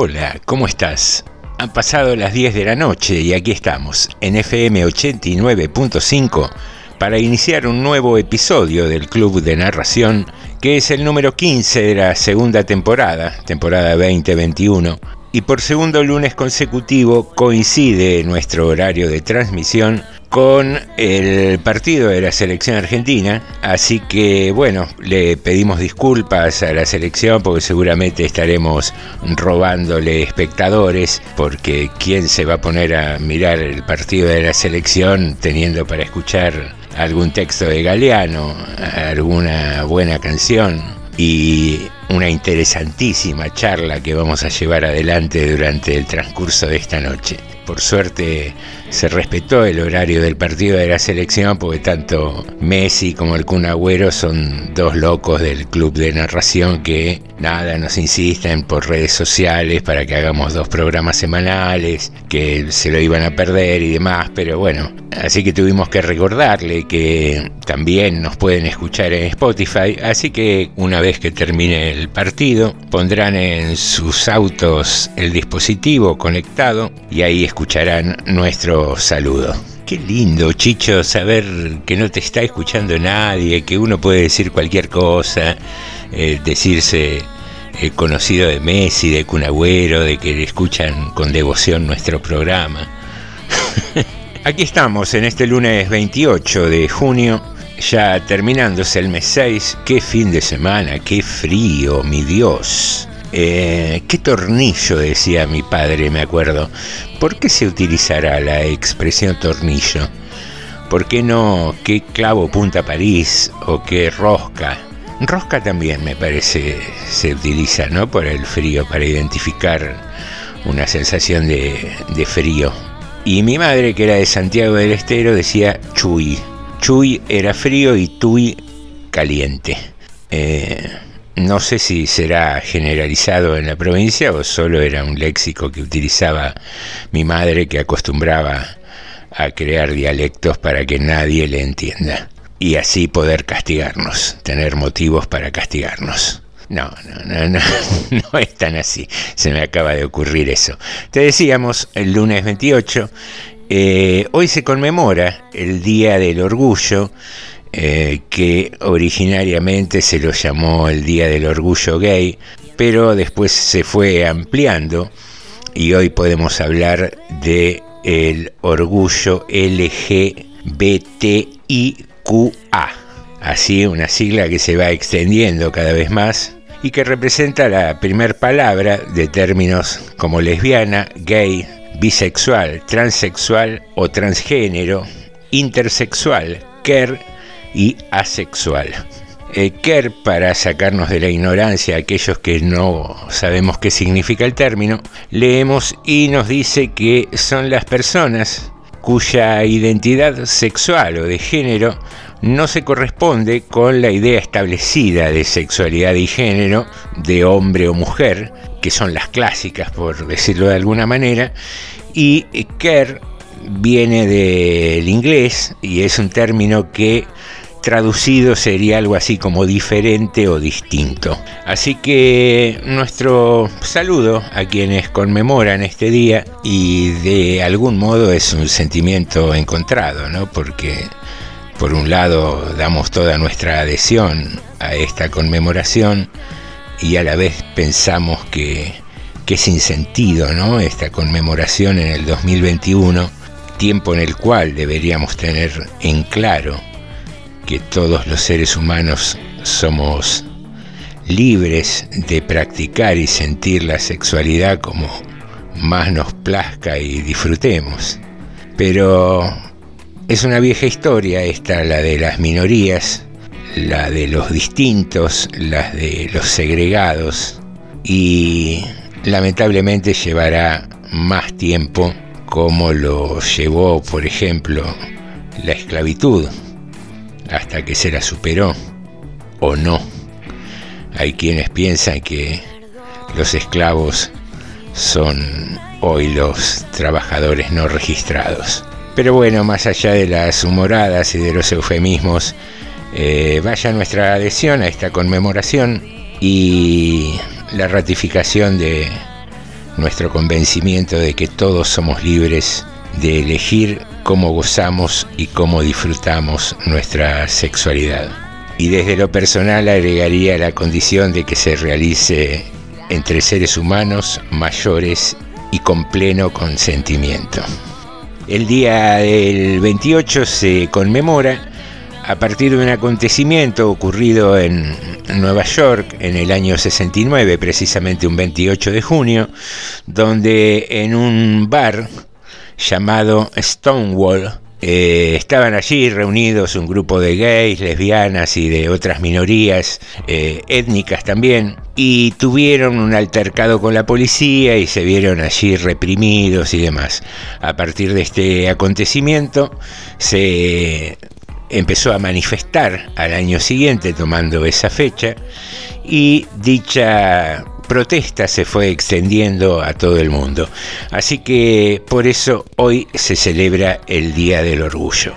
Hola, ¿cómo estás? Han pasado las 10 de la noche y aquí estamos, en FM 89.5, para iniciar un nuevo episodio del Club de Narración, que es el número 15 de la segunda temporada, temporada 2021, y por segundo lunes consecutivo coincide nuestro horario de transmisión con el partido de la selección argentina, así que bueno, le pedimos disculpas a la selección porque seguramente estaremos robándole espectadores, porque quién se va a poner a mirar el partido de la selección teniendo para escuchar algún texto de Galeano, alguna buena canción y una interesantísima charla que vamos a llevar adelante durante el transcurso de esta noche. Por suerte se respetó el horario del partido de la selección porque tanto Messi como el Kun Agüero son dos locos del club de narración que nada nos insisten por redes sociales para que hagamos dos programas semanales, que se lo iban a perder y demás, pero bueno, así que tuvimos que recordarle que también nos pueden escuchar en Spotify, así que una vez que termine el partido pondrán en sus autos el dispositivo conectado y ahí escucharán nuestro saludo. Qué lindo, Chicho, saber que no te está escuchando nadie, que uno puede decir cualquier cosa, eh, decirse eh, conocido de Messi, de Cunagüero, de que escuchan con devoción nuestro programa. Aquí estamos en este lunes 28 de junio, ya terminándose el mes 6. Qué fin de semana, qué frío, mi Dios. Eh, ¿Qué tornillo? decía mi padre, me acuerdo. ¿Por qué se utilizará la expresión tornillo? ¿Por qué no qué clavo punta París o qué rosca? Rosca también me parece se utiliza, ¿no? Por el frío, para identificar una sensación de, de frío. Y mi madre, que era de Santiago del Estero, decía chuy. Chuy era frío y tuy caliente. Eh, no sé si será generalizado en la provincia o solo era un léxico que utilizaba mi madre que acostumbraba a crear dialectos para que nadie le entienda y así poder castigarnos, tener motivos para castigarnos. No, no, no, no, no es tan así. Se me acaba de ocurrir eso. Te decíamos, el lunes 28, eh, hoy se conmemora el Día del Orgullo, eh, que originariamente se lo llamó el Día del Orgullo Gay, pero después se fue ampliando y hoy podemos hablar de el orgullo LGBTIQA. Así una sigla que se va extendiendo cada vez más y que representa la primer palabra de términos como lesbiana, gay, bisexual, transexual o transgénero, intersexual, queer y asexual. Eh, queer, para sacarnos de la ignorancia a aquellos que no sabemos qué significa el término, leemos y nos dice que son las personas cuya identidad sexual o de género no se corresponde con la idea establecida de sexualidad y género de hombre o mujer, que son las clásicas por decirlo de alguna manera, y queer viene del inglés y es un término que traducido sería algo así como diferente o distinto. Así que nuestro saludo a quienes conmemoran este día y de algún modo es un sentimiento encontrado, ¿no? Porque por un lado damos toda nuestra adhesión a esta conmemoración y a la vez pensamos que, que es sin sentido, ¿no? Esta conmemoración en el 2021, tiempo en el cual deberíamos tener en claro que todos los seres humanos somos libres de practicar y sentir la sexualidad como más nos plazca y disfrutemos. Pero es una vieja historia esta, la de las minorías, la de los distintos, las de los segregados, y lamentablemente llevará más tiempo como lo llevó, por ejemplo, la esclavitud hasta que se la superó o no. Hay quienes piensan que los esclavos son hoy los trabajadores no registrados. Pero bueno, más allá de las humoradas y de los eufemismos, eh, vaya nuestra adhesión a esta conmemoración y la ratificación de nuestro convencimiento de que todos somos libres de elegir cómo gozamos y cómo disfrutamos nuestra sexualidad. Y desde lo personal agregaría la condición de que se realice entre seres humanos mayores y con pleno consentimiento. El día del 28 se conmemora a partir de un acontecimiento ocurrido en Nueva York en el año 69, precisamente un 28 de junio, donde en un bar llamado Stonewall. Eh, estaban allí reunidos un grupo de gays, lesbianas y de otras minorías eh, étnicas también, y tuvieron un altercado con la policía y se vieron allí reprimidos y demás. A partir de este acontecimiento se empezó a manifestar al año siguiente tomando esa fecha y dicha protesta se fue extendiendo a todo el mundo. Así que por eso hoy se celebra el Día del Orgullo.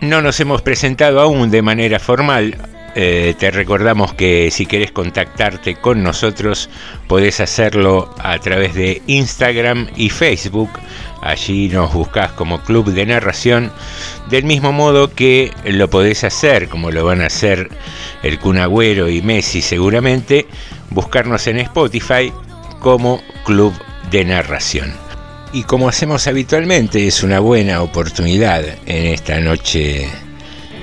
No nos hemos presentado aún de manera formal. Eh, te recordamos que si querés contactarte con nosotros podés hacerlo a través de Instagram y Facebook. Allí nos buscas como Club de Narración, del mismo modo que lo podés hacer, como lo van a hacer el Cunagüero y Messi seguramente, buscarnos en Spotify como Club de Narración. Y como hacemos habitualmente, es una buena oportunidad en esta noche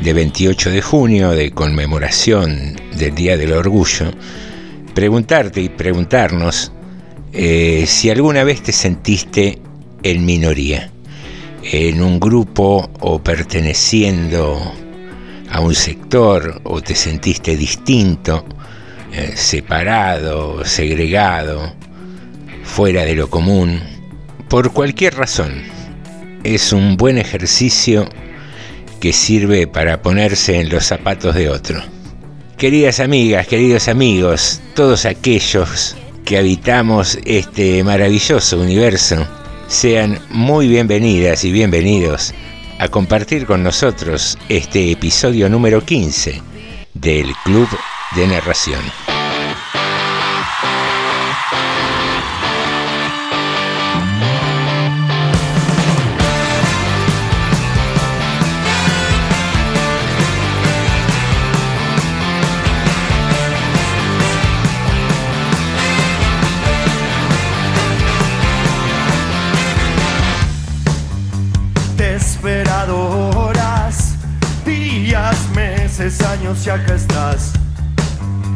de 28 de junio de conmemoración del Día del Orgullo, preguntarte y preguntarnos eh, si alguna vez te sentiste en minoría, en un grupo o perteneciendo a un sector o te sentiste distinto eh, separado, segregado, fuera de lo común, por cualquier razón. Es un buen ejercicio que sirve para ponerse en los zapatos de otro. Queridas amigas, queridos amigos, todos aquellos que habitamos este maravilloso universo, sean muy bienvenidas y bienvenidos a compartir con nosotros este episodio número 15 del Club de Narración. Y acá estás.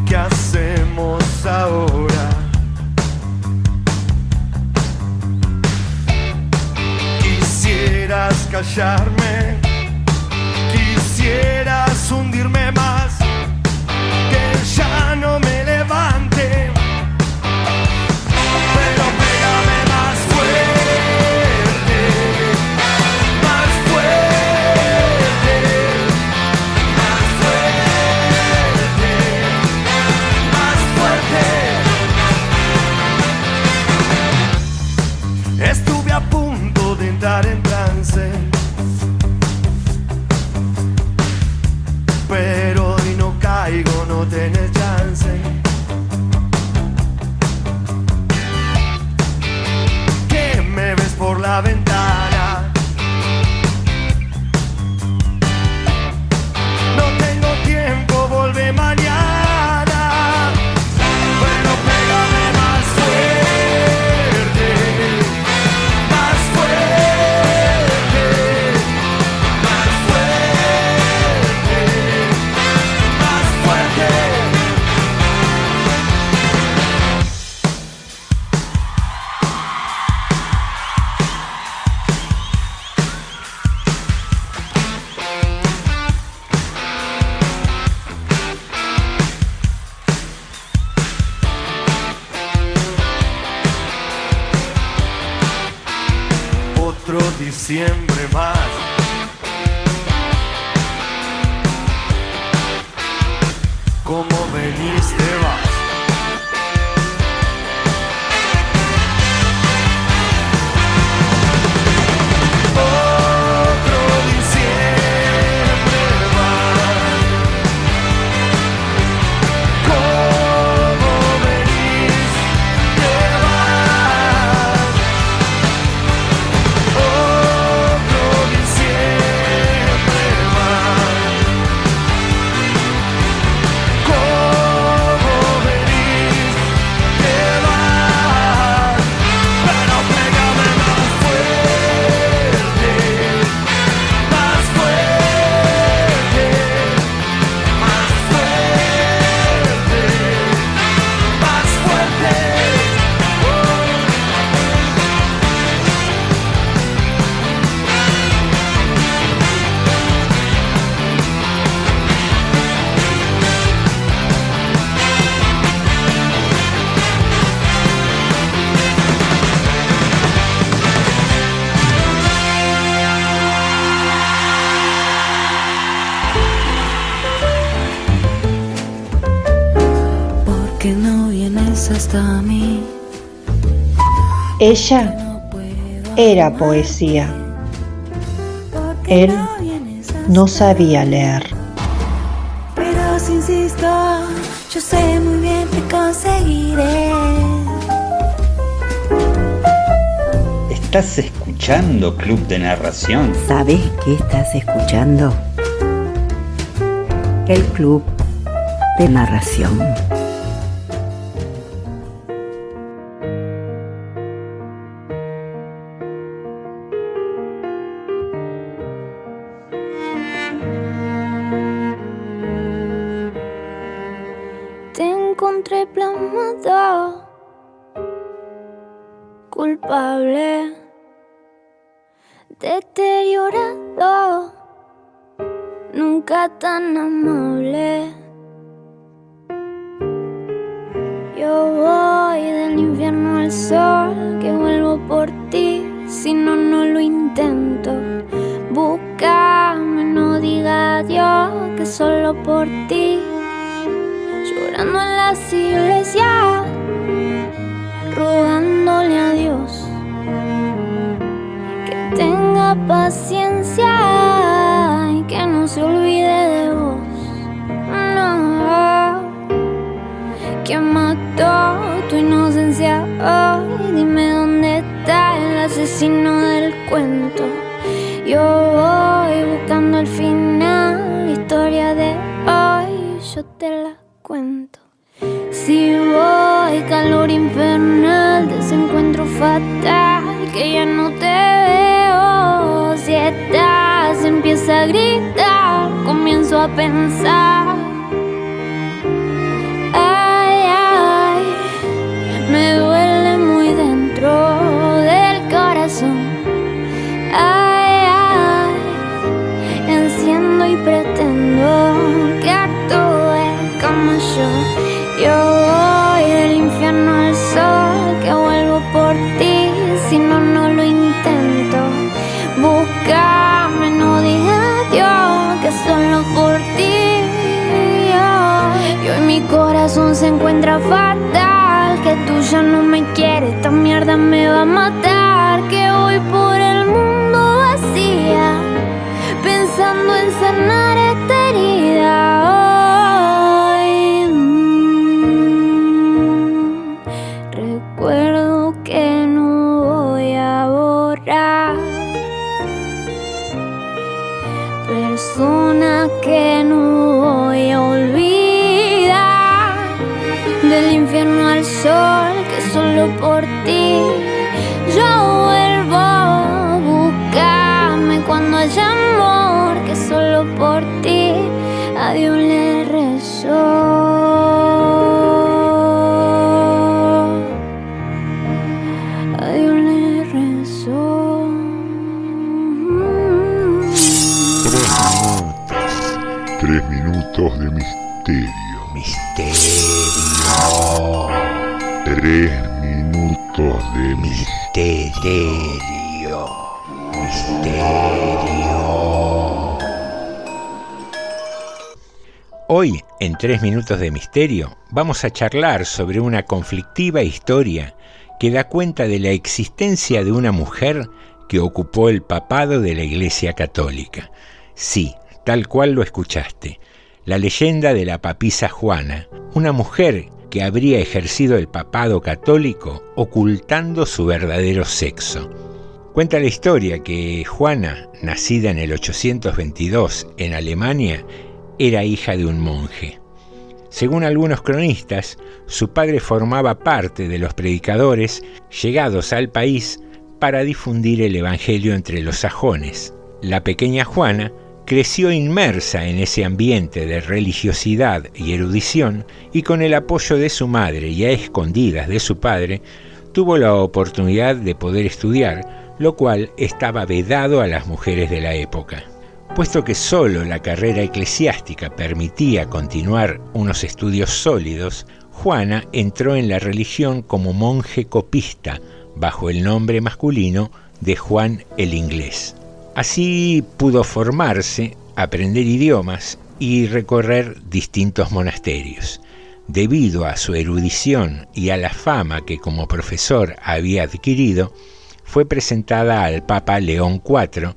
¿Qué hacemos ahora? Quisieras callarme, Ella era poesía. Él no sabía leer. Pero si insisto, yo sé muy bien que conseguiré. Estás escuchando Club de Narración. ¿Sabes qué estás escuchando? El Club de Narración. Yo voy buscando el final, la historia de hoy, yo te la cuento. Si voy, calor infernal, desencuentro fatal, que ya no te veo. Si estás, empieza a gritar, comienzo a pensar. fatal, que tú ya no me quieres, esta mierda me va a matar. Tres minutos de misterio. Misterio. Hoy, en Tres minutos de misterio, vamos a charlar sobre una conflictiva historia que da cuenta de la existencia de una mujer que ocupó el papado de la Iglesia Católica. Sí, tal cual lo escuchaste. La leyenda de la papisa Juana, una mujer que habría ejercido el papado católico ocultando su verdadero sexo. Cuenta la historia que Juana, nacida en el 822 en Alemania, era hija de un monje. Según algunos cronistas, su padre formaba parte de los predicadores llegados al país para difundir el Evangelio entre los sajones. La pequeña Juana creció inmersa en ese ambiente de religiosidad y erudición y con el apoyo de su madre y a escondidas de su padre, tuvo la oportunidad de poder estudiar, lo cual estaba vedado a las mujeres de la época. Puesto que solo la carrera eclesiástica permitía continuar unos estudios sólidos, Juana entró en la religión como monje copista, bajo el nombre masculino de Juan el Inglés. Así pudo formarse, aprender idiomas y recorrer distintos monasterios. Debido a su erudición y a la fama que como profesor había adquirido, fue presentada al Papa León IV,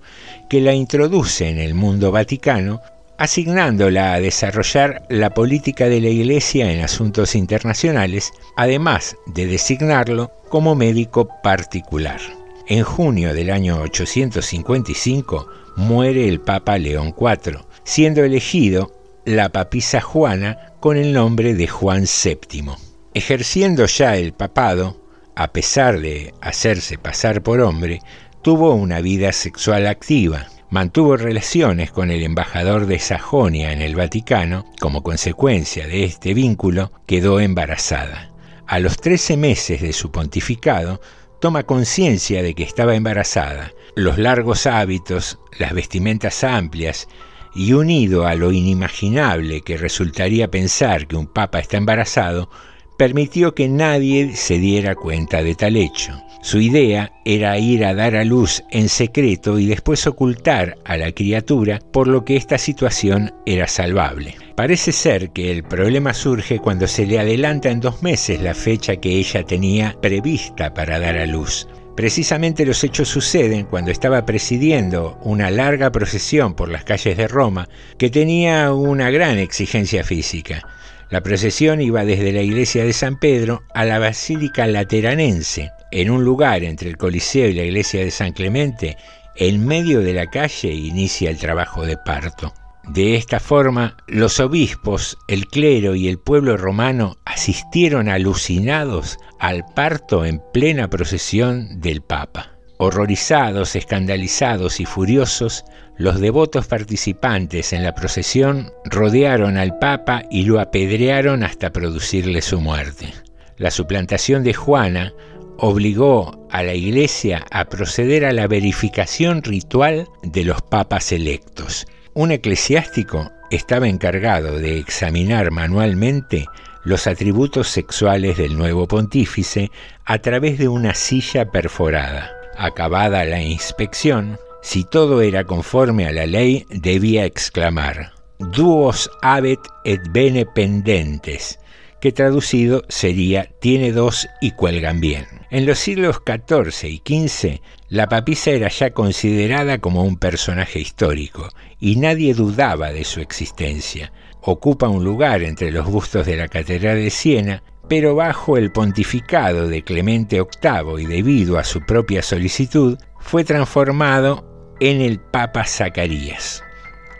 que la introduce en el mundo vaticano, asignándola a desarrollar la política de la Iglesia en asuntos internacionales, además de designarlo como médico particular. En junio del año 855 muere el Papa León IV, siendo elegido la papisa Juana con el nombre de Juan VII. Ejerciendo ya el papado, a pesar de hacerse pasar por hombre, tuvo una vida sexual activa. Mantuvo relaciones con el embajador de Sajonia en el Vaticano. Como consecuencia de este vínculo, quedó embarazada. A los 13 meses de su pontificado, toma conciencia de que estaba embarazada. Los largos hábitos, las vestimentas amplias y unido a lo inimaginable que resultaría pensar que un papa está embarazado, permitió que nadie se diera cuenta de tal hecho. Su idea era ir a dar a luz en secreto y después ocultar a la criatura, por lo que esta situación era salvable. Parece ser que el problema surge cuando se le adelanta en dos meses la fecha que ella tenía prevista para dar a luz. Precisamente los hechos suceden cuando estaba presidiendo una larga procesión por las calles de Roma que tenía una gran exigencia física. La procesión iba desde la iglesia de San Pedro a la Basílica Lateranense, en un lugar entre el Coliseo y la iglesia de San Clemente, en medio de la calle inicia el trabajo de parto. De esta forma, los obispos, el clero y el pueblo romano asistieron alucinados al parto en plena procesión del Papa. Horrorizados, escandalizados y furiosos, los devotos participantes en la procesión rodearon al Papa y lo apedrearon hasta producirle su muerte. La suplantación de Juana obligó a la Iglesia a proceder a la verificación ritual de los papas electos. Un eclesiástico estaba encargado de examinar manualmente los atributos sexuales del nuevo pontífice a través de una silla perforada. Acabada la inspección, si todo era conforme a la ley, debía exclamar, Duos habet et bene pendentes, que traducido sería tiene dos y cuelgan bien. En los siglos XIV y XV, la papisa era ya considerada como un personaje histórico y nadie dudaba de su existencia. Ocupa un lugar entre los bustos de la Catedral de Siena pero bajo el pontificado de Clemente VIII y debido a su propia solicitud, fue transformado en el Papa Zacarías.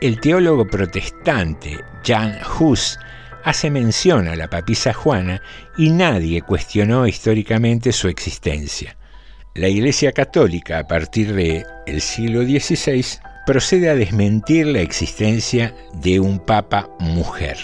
El teólogo protestante Jan Hus hace mención a la papisa Juana y nadie cuestionó históricamente su existencia. La Iglesia Católica, a partir del el siglo XVI, procede a desmentir la existencia de un papa mujer.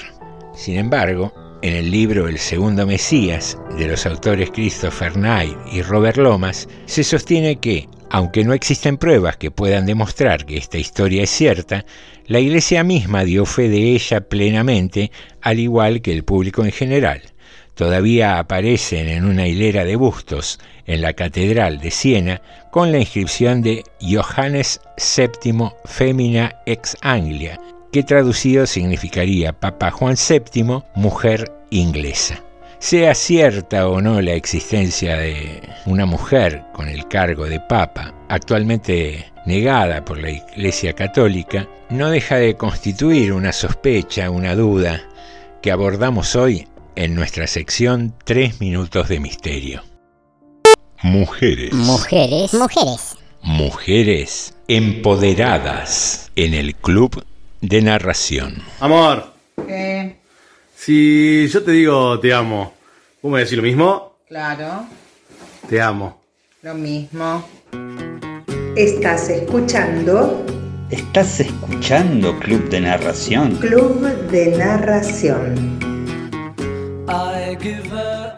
Sin embargo, en el libro El segundo Mesías, de los autores Christopher Knight y Robert Lomas, se sostiene que, aunque no existen pruebas que puedan demostrar que esta historia es cierta, la Iglesia misma dio fe de ella plenamente, al igual que el público en general. todavía aparecen en una hilera de bustos en la Catedral de Siena con la inscripción de Johannes VII Femina ex Anglia, que traducido significaría Papa Juan VII, mujer inglesa. Sea cierta o no la existencia de una mujer con el cargo de papa, actualmente negada por la Iglesia Católica, no deja de constituir una sospecha, una duda, que abordamos hoy en nuestra sección Tres Minutos de Misterio. Mujeres. Mujeres. Mujeres. Mujeres empoderadas en el club de narración. Amor, ¿Qué? Si yo te digo te amo, ¿vos me decís lo mismo? Claro, Te amo. lo mismo. Estás escuchando ¿Estás escuchando Club de Narración? Club de Narración. I give her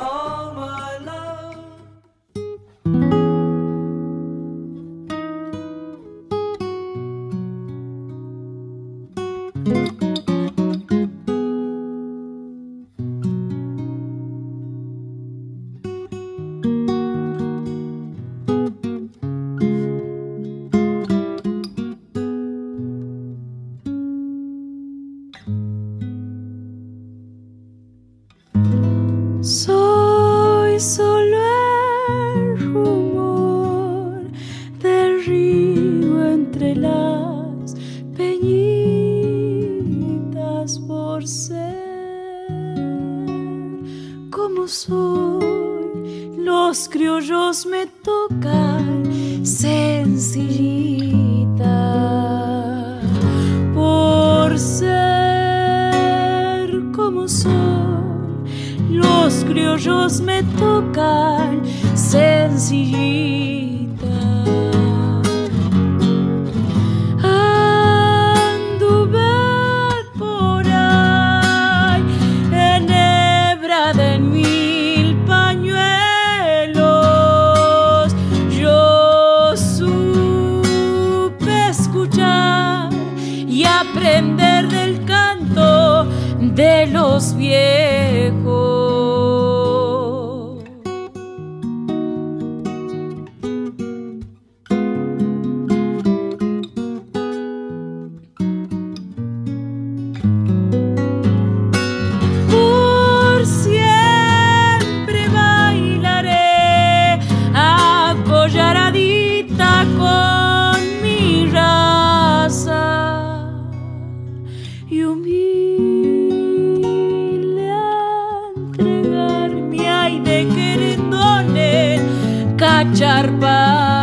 y humilde a entregarme ay de querendones cacharpaya.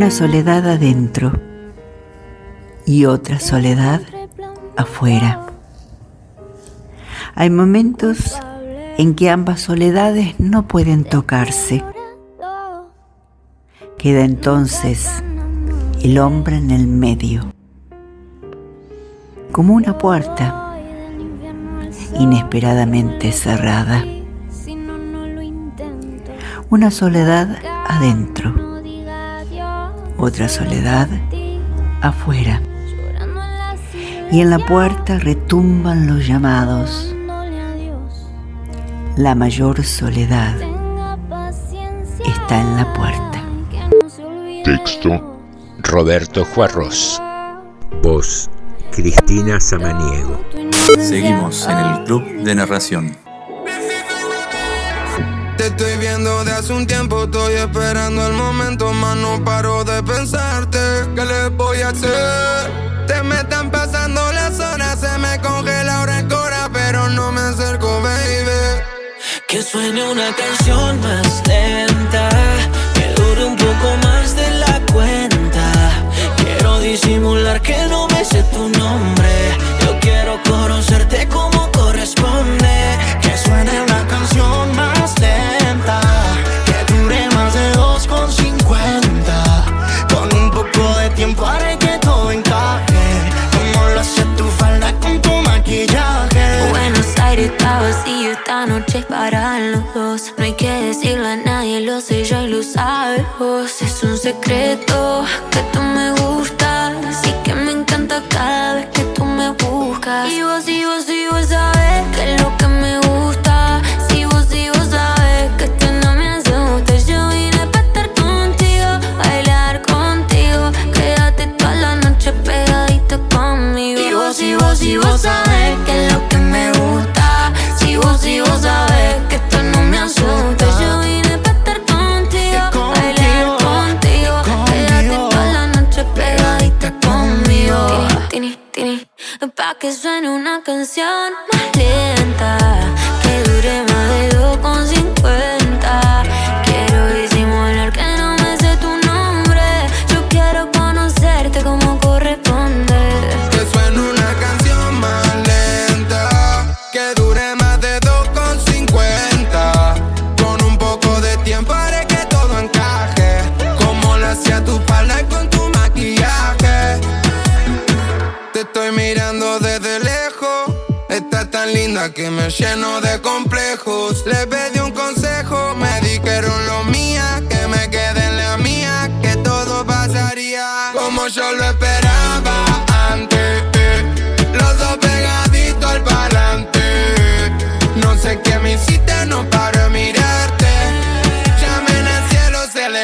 Una soledad adentro y otra soledad afuera. Hay momentos en que ambas soledades no pueden tocarse. Queda entonces el hombre en el medio, como una puerta inesperadamente cerrada. Una soledad adentro, otra soledad afuera. Y en la puerta retumban los llamados. La mayor soledad está en la puerta. Texto Roberto Juarros. Voz Cristina Samaniego. Seguimos en el Club de Narración. Te estoy viendo de hace un tiempo, estoy esperando el momento, más no paro de pensarte. ¿Qué le voy a hacer? Te me están pasando las horas, se me congela ahora el cora, pero no me acerco, baby. Que suene una canción más lenta,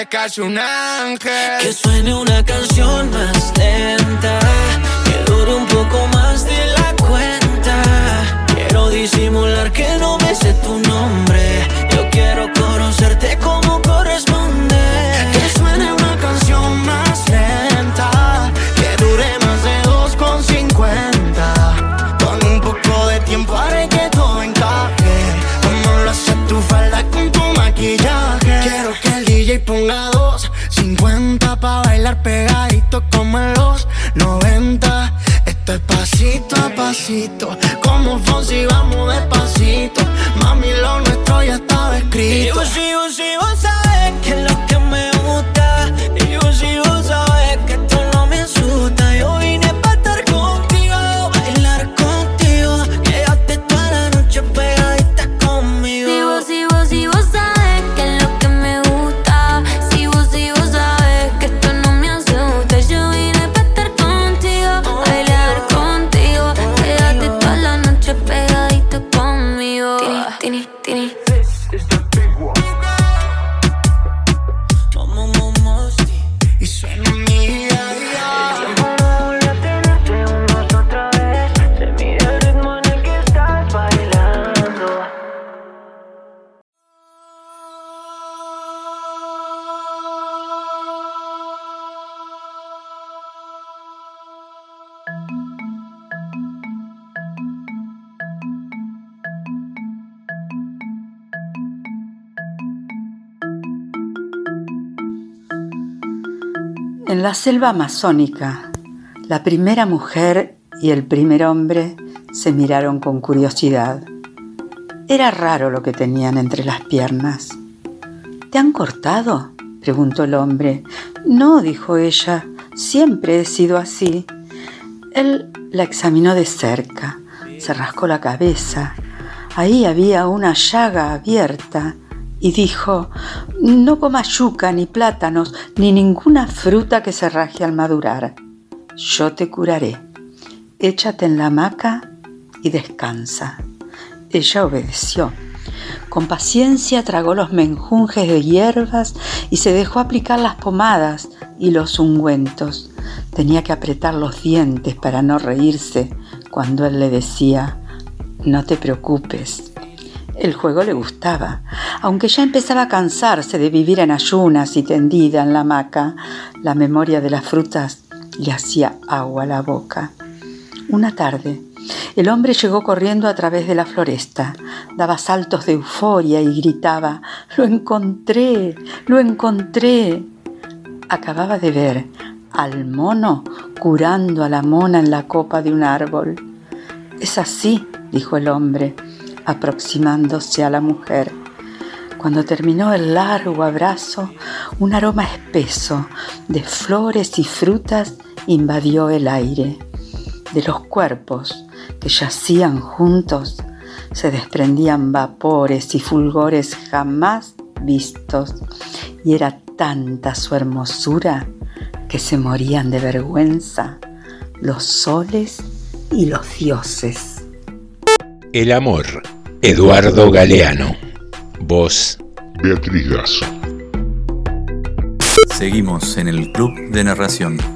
cayó un ángel. Que suene una canción más lenta, que dure un poco más de la cuenta. Quiero disimular que no me sé tu nombre. Yo quiero conocerte como corresponde. Que suene una canción más lenta, que dure más de 2,50. Con un poco de tiempo haré bailar pegadito como en los 90. Esto es pasito a pasito, como Fonsi vamos despacito. Mami, lo nuestro ya estaba escrito. Y vos, y vos, y vos sabes que es lo que me gusta. La selva amazónica, la primera mujer y el primer hombre se miraron con curiosidad. Era raro lo que tenían entre las piernas. ¿Te han cortado? preguntó el hombre. No, dijo ella, siempre he sido así. Él la examinó de cerca, se rascó la cabeza. Ahí había una llaga abierta y dijo, no comas yuca, ni plátanos, ni ninguna fruta que se raje al madurar. Yo te curaré. Échate en la hamaca y descansa. Ella obedeció. Con paciencia tragó los menjunjes de hierbas y se dejó aplicar las pomadas y los ungüentos. Tenía que apretar los dientes para no reírse cuando él le decía, no te preocupes, el juego le gustaba, aunque ya empezaba a cansarse de vivir en ayunas y tendida en la hamaca. La memoria de las frutas le hacía agua a la boca. Una tarde, el hombre llegó corriendo a través de la floresta, daba saltos de euforia y gritaba, Lo encontré, lo encontré. Acababa de ver al mono curando a la mona en la copa de un árbol. Es así, dijo el hombre, aproximándose a la mujer. Cuando terminó el largo abrazo, un aroma espeso de flores y frutas invadió el aire. De los cuerpos que yacían juntos se desprendían vapores y fulgores jamás vistos, y era tanta su hermosura que se morían de vergüenza los soles y los dioses. El amor Eduardo Galeano. Voz Beatriz Gaso. Seguimos en el Club de Narración.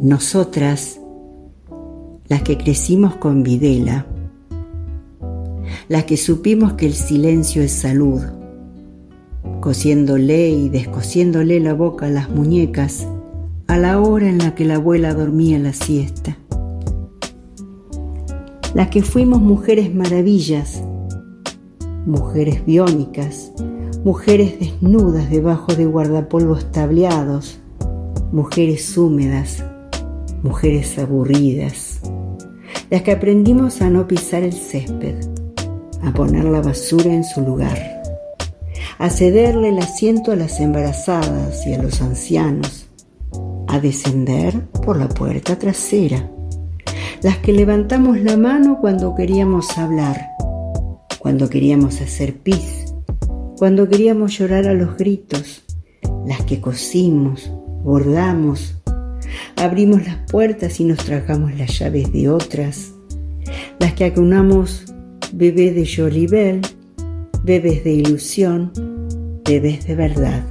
nosotras, las que crecimos con Videla, las que supimos que el silencio es salud, cosiéndole y descosiéndole la boca a las muñecas a la hora en la que la abuela dormía la siesta. Las que fuimos mujeres maravillas, mujeres biónicas, mujeres desnudas debajo de guardapolvos tableados, mujeres húmedas, mujeres aburridas, las que aprendimos a no pisar el césped, a poner la basura en su lugar, a cederle el asiento a las embarazadas y a los ancianos, a descender por la puerta trasera, las que levantamos la mano cuando queríamos hablar, cuando queríamos hacer pis, cuando queríamos llorar a los gritos, las que cosimos, bordamos, abrimos las puertas y nos tragamos las llaves de otras, las que acunamos bebés de Jolibel, bebés de ilusión, bebés de verdad,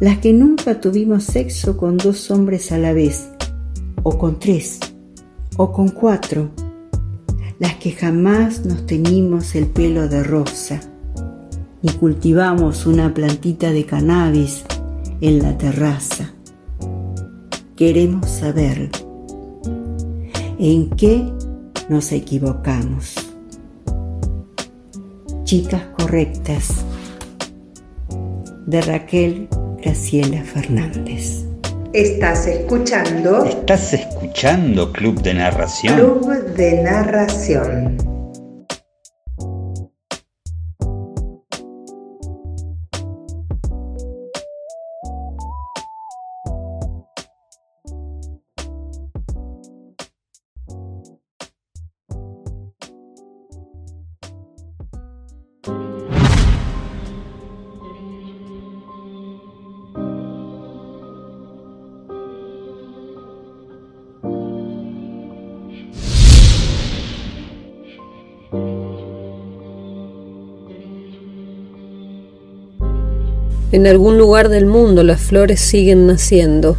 las que nunca tuvimos sexo con dos hombres a la vez, o con tres, o con cuatro, las que jamás nos teñimos el pelo de rosa, ni cultivamos una plantita de cannabis en la terraza. Queremos saber en qué nos equivocamos. Chicas correctas de Raquel Graciela Fernández. Estás escuchando Estás escuchando Club de Narración. Club de Narración. En algún lugar del mundo las flores siguen naciendo.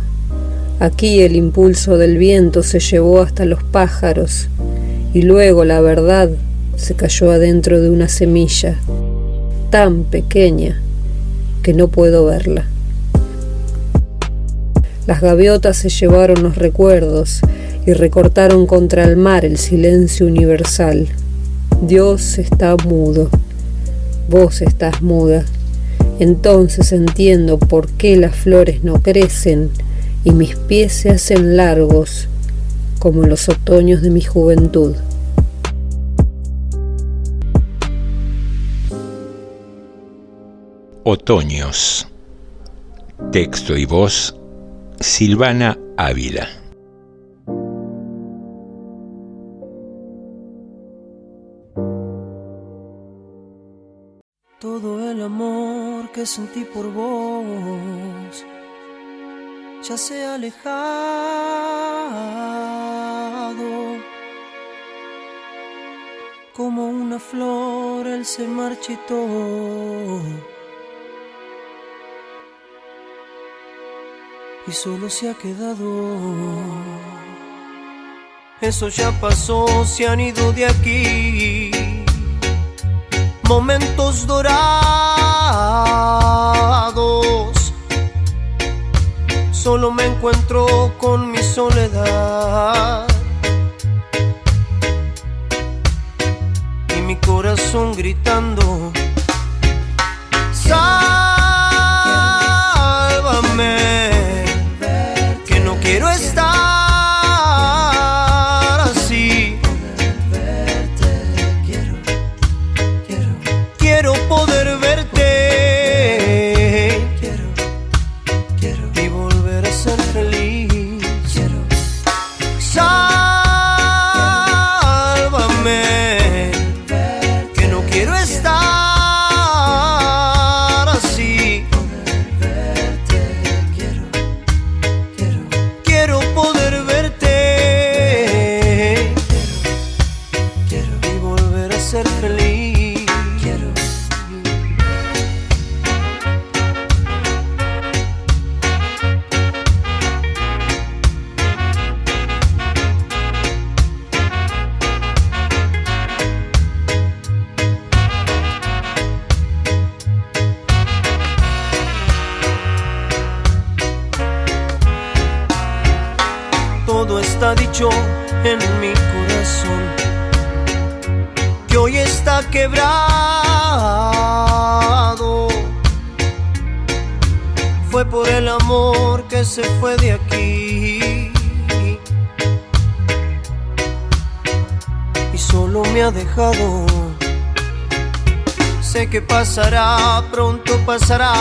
Aquí el impulso del viento se llevó hasta los pájaros y luego la verdad se cayó adentro de una semilla tan pequeña que no puedo verla. Las gaviotas se llevaron los recuerdos y recortaron contra el mar el silencio universal. Dios está mudo, vos estás muda. Entonces entiendo por qué las flores no crecen y mis pies se hacen largos como en los otoños de mi juventud. Otoños. Texto y voz, Silvana Ávila. Todo el amor que sentí por vos ya se ha alejado. Como una flor él se marchitó. Y solo se ha quedado. Eso ya pasó, se han ido de aquí momentos dorados. Solo me encuentro con mi soledad. Y mi corazón gritando. Sálvame, que no quiero estar پسرا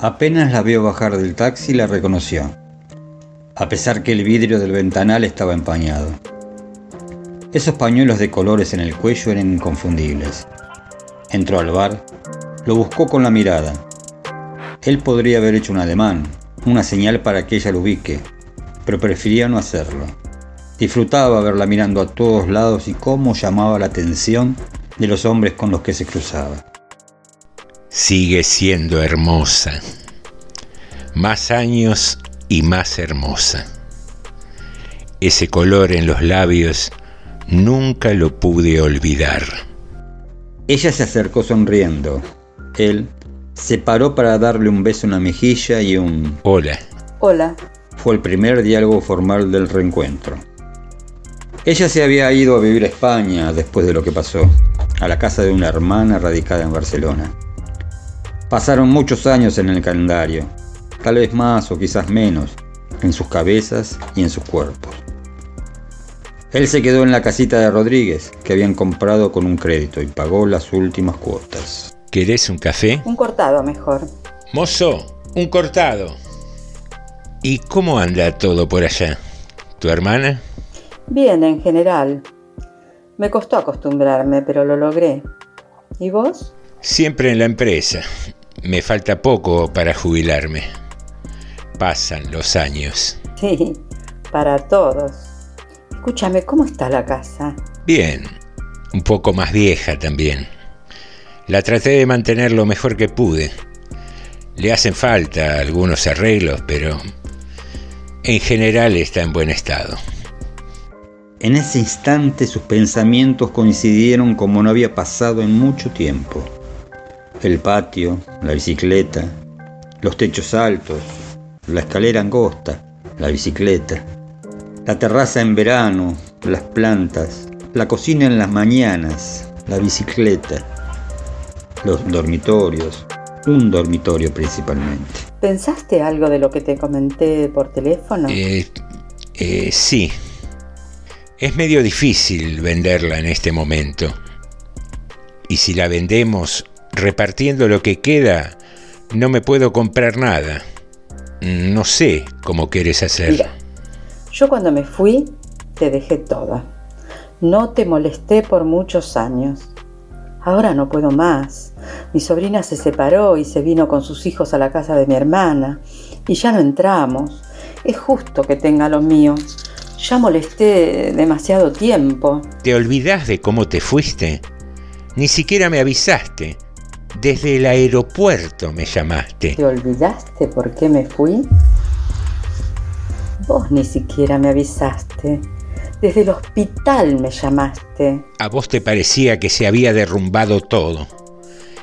Apenas la vio bajar del taxi la reconoció, a pesar que el vidrio del ventanal estaba empañado. Esos pañuelos de colores en el cuello eran inconfundibles. Entró al bar, lo buscó con la mirada. Él podría haber hecho un ademán, una señal para que ella lo ubique, pero prefería no hacerlo. Disfrutaba verla mirando a todos lados y cómo llamaba la atención de los hombres con los que se cruzaba. Sigue siendo hermosa. Más años y más hermosa. Ese color en los labios nunca lo pude olvidar. Ella se acercó sonriendo. Él se paró para darle un beso en la mejilla y un Hola. Hola. fue el primer diálogo formal del reencuentro. Ella se había ido a vivir a España después de lo que pasó, a la casa de una hermana radicada en Barcelona. Pasaron muchos años en el calendario, tal vez más o quizás menos, en sus cabezas y en sus cuerpos. Él se quedó en la casita de Rodríguez, que habían comprado con un crédito, y pagó las últimas cuotas. ¿Querés un café? Un cortado mejor. Mozo, un cortado. ¿Y cómo anda todo por allá? ¿Tu hermana? Bien, en general. Me costó acostumbrarme, pero lo logré. ¿Y vos? Siempre en la empresa. Me falta poco para jubilarme. Pasan los años. Sí, para todos. Escúchame, ¿cómo está la casa? Bien, un poco más vieja también. La traté de mantener lo mejor que pude. Le hacen falta algunos arreglos, pero en general está en buen estado. En ese instante sus pensamientos coincidieron como no había pasado en mucho tiempo. El patio, la bicicleta, los techos altos, la escalera angosta, la bicicleta, la terraza en verano, las plantas, la cocina en las mañanas, la bicicleta, los dormitorios, un dormitorio principalmente. ¿Pensaste algo de lo que te comenté por teléfono? Eh, eh, sí. Es medio difícil venderla en este momento. Y si la vendemos repartiendo lo que queda, no me puedo comprar nada. No sé cómo quieres hacer. Mira, yo cuando me fui te dejé todo. No te molesté por muchos años. Ahora no puedo más. Mi sobrina se separó y se vino con sus hijos a la casa de mi hermana y ya no entramos. Es justo que tenga lo mío. Ya molesté demasiado tiempo. ¿Te olvidas de cómo te fuiste? Ni siquiera me avisaste. Desde el aeropuerto me llamaste. ¿Te olvidaste por qué me fui? Vos ni siquiera me avisaste. Desde el hospital me llamaste. A vos te parecía que se había derrumbado todo,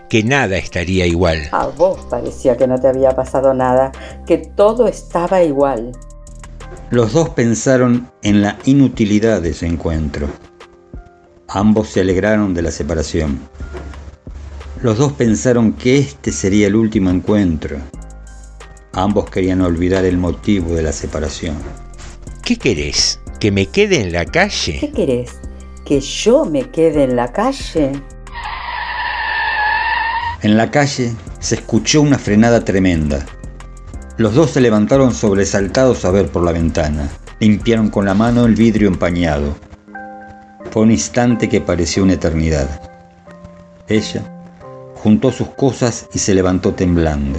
que nada estaría igual. A vos parecía que no te había pasado nada, que todo estaba igual. Los dos pensaron en la inutilidad de ese encuentro. Ambos se alegraron de la separación. Los dos pensaron que este sería el último encuentro. Ambos querían olvidar el motivo de la separación. ¿Qué querés? ¿Que me quede en la calle? ¿Qué querés? ¿Que yo me quede en la calle? En la calle se escuchó una frenada tremenda. Los dos se levantaron sobresaltados a ver por la ventana. Limpiaron con la mano el vidrio empañado. Fue un instante que pareció una eternidad. Ella juntó sus cosas y se levantó temblando.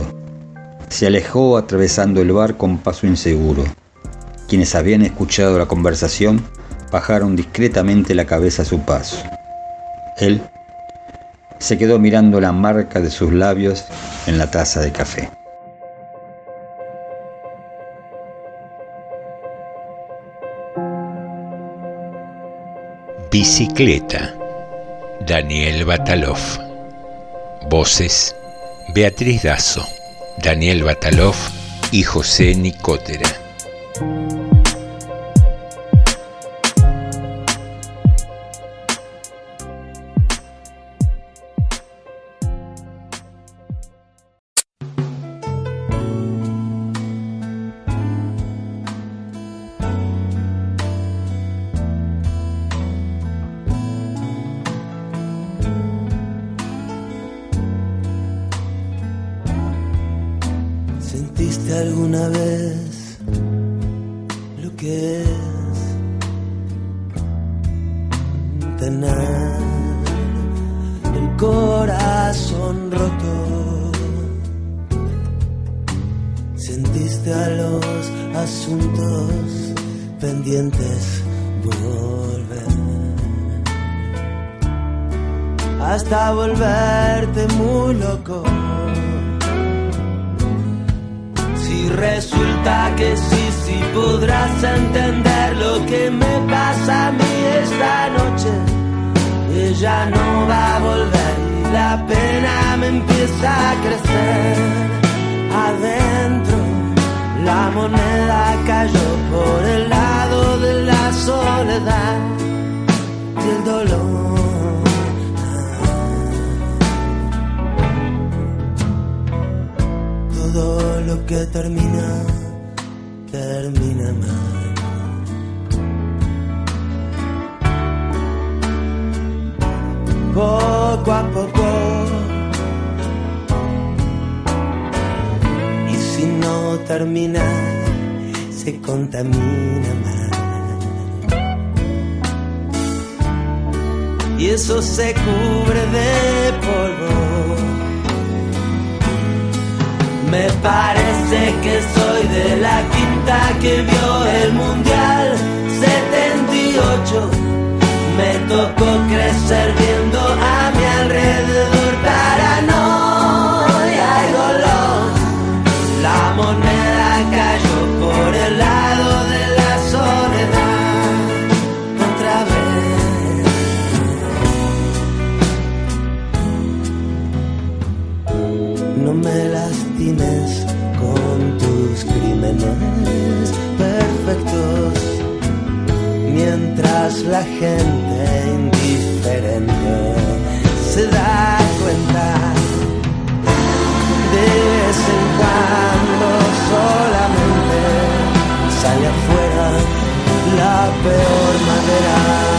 Se alejó atravesando el bar con paso inseguro. Quienes habían escuchado la conversación bajaron discretamente la cabeza a su paso. Él se quedó mirando la marca de sus labios en la taza de café. Bicicleta. Daniel Batalov. Voces. Beatriz Dazo, Daniel Batalov y José Nicotera. No va a volver y la pena me empieza a crecer. Adentro la moneda cayó por el lado de la soledad y el dolor. todo lo que termina, termina mal. Poco a poco. Y si no termina, se contamina más. Y eso se cubre de polvo. Me parece que soy de la quinta que vio el Mundial 78. 18 me tocó crecer viendo a mi alrededor paranoia y dolor. La moneda cayó por el lado de la soledad otra vez. No me lastimes con tus crímenes perfectos mientras la gente la peor madera.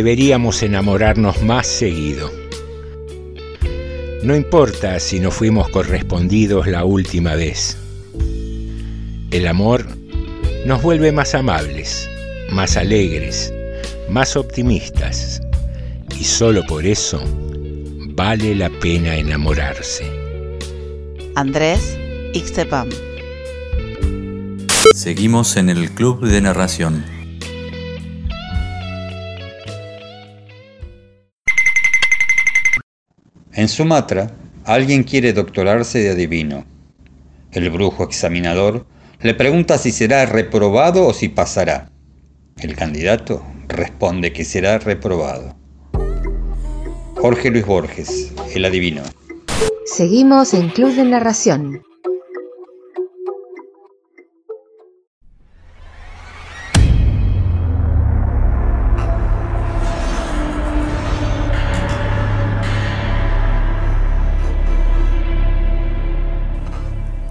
Deberíamos enamorarnos más seguido. No importa si no fuimos correspondidos la última vez. El amor nos vuelve más amables, más alegres, más optimistas. Y solo por eso vale la pena enamorarse. Andrés Ixtepam. Seguimos en el Club de Narración. En Sumatra, alguien quiere doctorarse de adivino. El brujo examinador le pregunta si será reprobado o si pasará. El candidato responde que será reprobado. Jorge Luis Borges, el adivino. Seguimos en Club de Narración.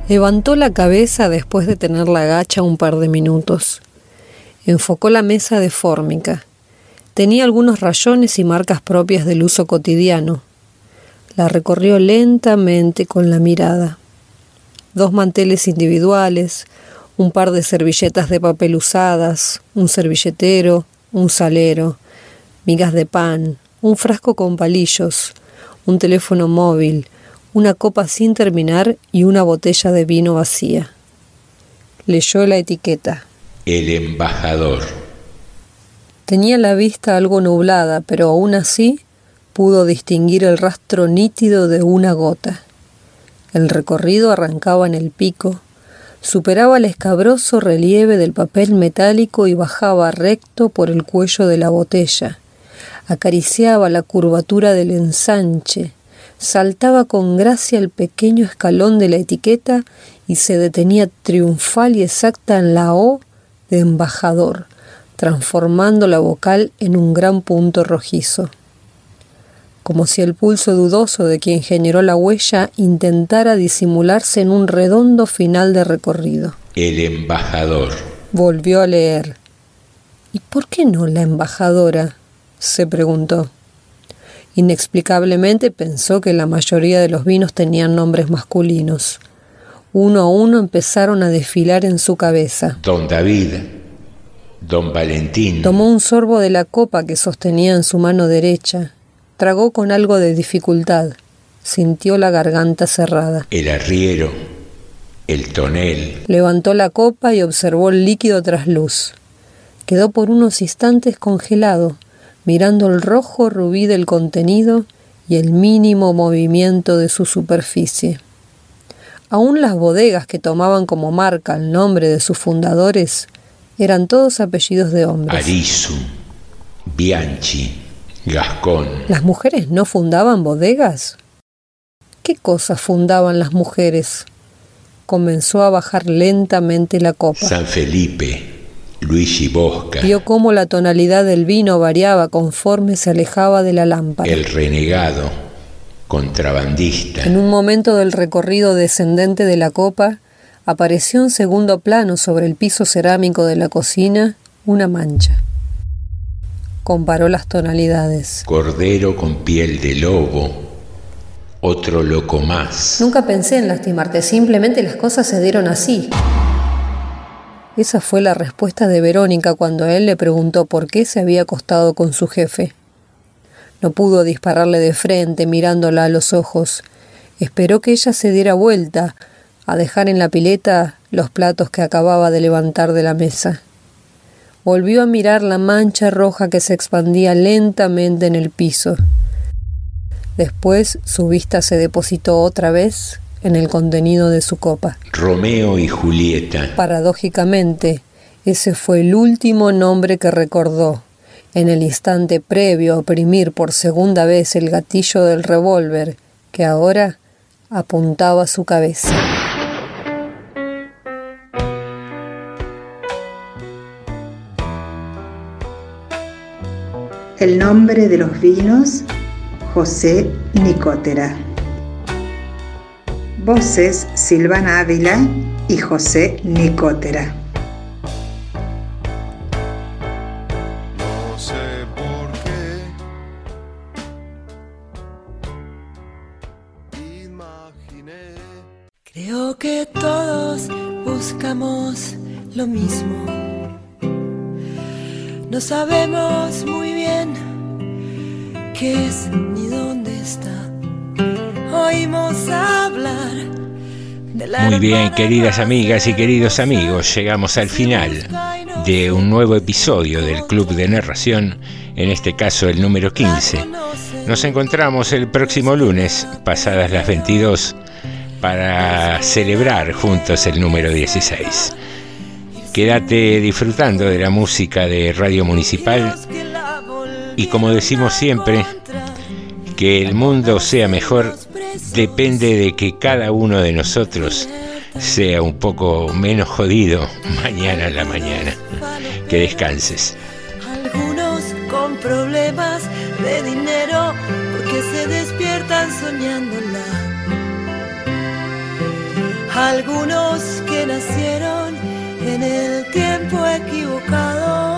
Levantó la cabeza después de tenerla agacha un par de minutos. Enfocó la mesa de fórmica. Tenía algunos rayones y marcas propias del uso cotidiano. La recorrió lentamente con la mirada. Dos manteles individuales, un par de servilletas de papel usadas, un servilletero, un salero, migas de pan, un frasco con palillos, un teléfono móvil, una copa sin terminar y una botella de vino vacía. Leyó la etiqueta. El embajador. Tenía la vista algo nublada, pero aún así pudo distinguir el rastro nítido de una gota. El recorrido arrancaba en el pico, superaba el escabroso relieve del papel metálico y bajaba recto por el cuello de la botella. Acariciaba la curvatura del ensanche, saltaba con gracia el pequeño escalón de la etiqueta y se detenía triunfal y exacta en la O de embajador, transformando la vocal en un gran punto rojizo. Como si el pulso dudoso de quien generó la huella intentara disimularse en un redondo final de recorrido. El embajador. Volvió a leer. ¿Y por qué no la embajadora? se preguntó. Inexplicablemente pensó que la mayoría de los vinos tenían nombres masculinos. Uno a uno empezaron a desfilar en su cabeza. Don David, Don Valentín. Tomó un sorbo de la copa que sostenía en su mano derecha. Tragó con algo de dificultad. Sintió la garganta cerrada. El arriero, el tonel. Levantó la copa y observó el líquido tras luz. Quedó por unos instantes congelado, mirando el rojo rubí del contenido y el mínimo movimiento de su superficie. Aún las bodegas que tomaban como marca el nombre de sus fundadores eran todos apellidos de hombres. Arisu, Bianchi, Gascón. ¿Las mujeres no fundaban bodegas? ¿Qué cosas fundaban las mujeres? Comenzó a bajar lentamente la copa. San Felipe, Luigi Bosca. Vio cómo la tonalidad del vino variaba conforme se alejaba de la lámpara. El renegado, contrabandista. En un momento del recorrido descendente de la copa, apareció en segundo plano sobre el piso cerámico de la cocina una mancha. Comparó las tonalidades. Cordero con piel de lobo, otro loco más. Nunca pensé en lastimarte, simplemente las cosas se dieron así. Esa fue la respuesta de Verónica cuando él le preguntó por qué se había acostado con su jefe. No pudo dispararle de frente mirándola a los ojos. Esperó que ella se diera vuelta, a dejar en la pileta los platos que acababa de levantar de la mesa. Volvió a mirar la mancha roja que se expandía lentamente en el piso. Después su vista se depositó otra vez en el contenido de su copa. Romeo y Julieta. Paradójicamente, ese fue el último nombre que recordó, en el instante previo a oprimir por segunda vez el gatillo del revólver que ahora apuntaba a su cabeza. El nombre de los vinos, José Nicotera. Voces, Silvana Ávila y José Nicotera. No sé por qué. Imaginé. Creo que todos buscamos lo mismo. No sabemos muy bien qué es ni dónde está. Oímos hablar Muy bien, queridas amigas y queridos amigos, llegamos al final de un nuevo episodio del Club de Narración, en este caso el número 15. Nos encontramos el próximo lunes, pasadas las 22, para celebrar juntos el número 16. Quédate disfrutando de la música de Radio Municipal y como decimos siempre, que el mundo sea mejor depende de que cada uno de nosotros sea un poco menos jodido mañana en la mañana. Que descanses. Algunos con problemas de dinero porque se despiertan soñándola. Algunos que nacieron en el tiempo equivocado.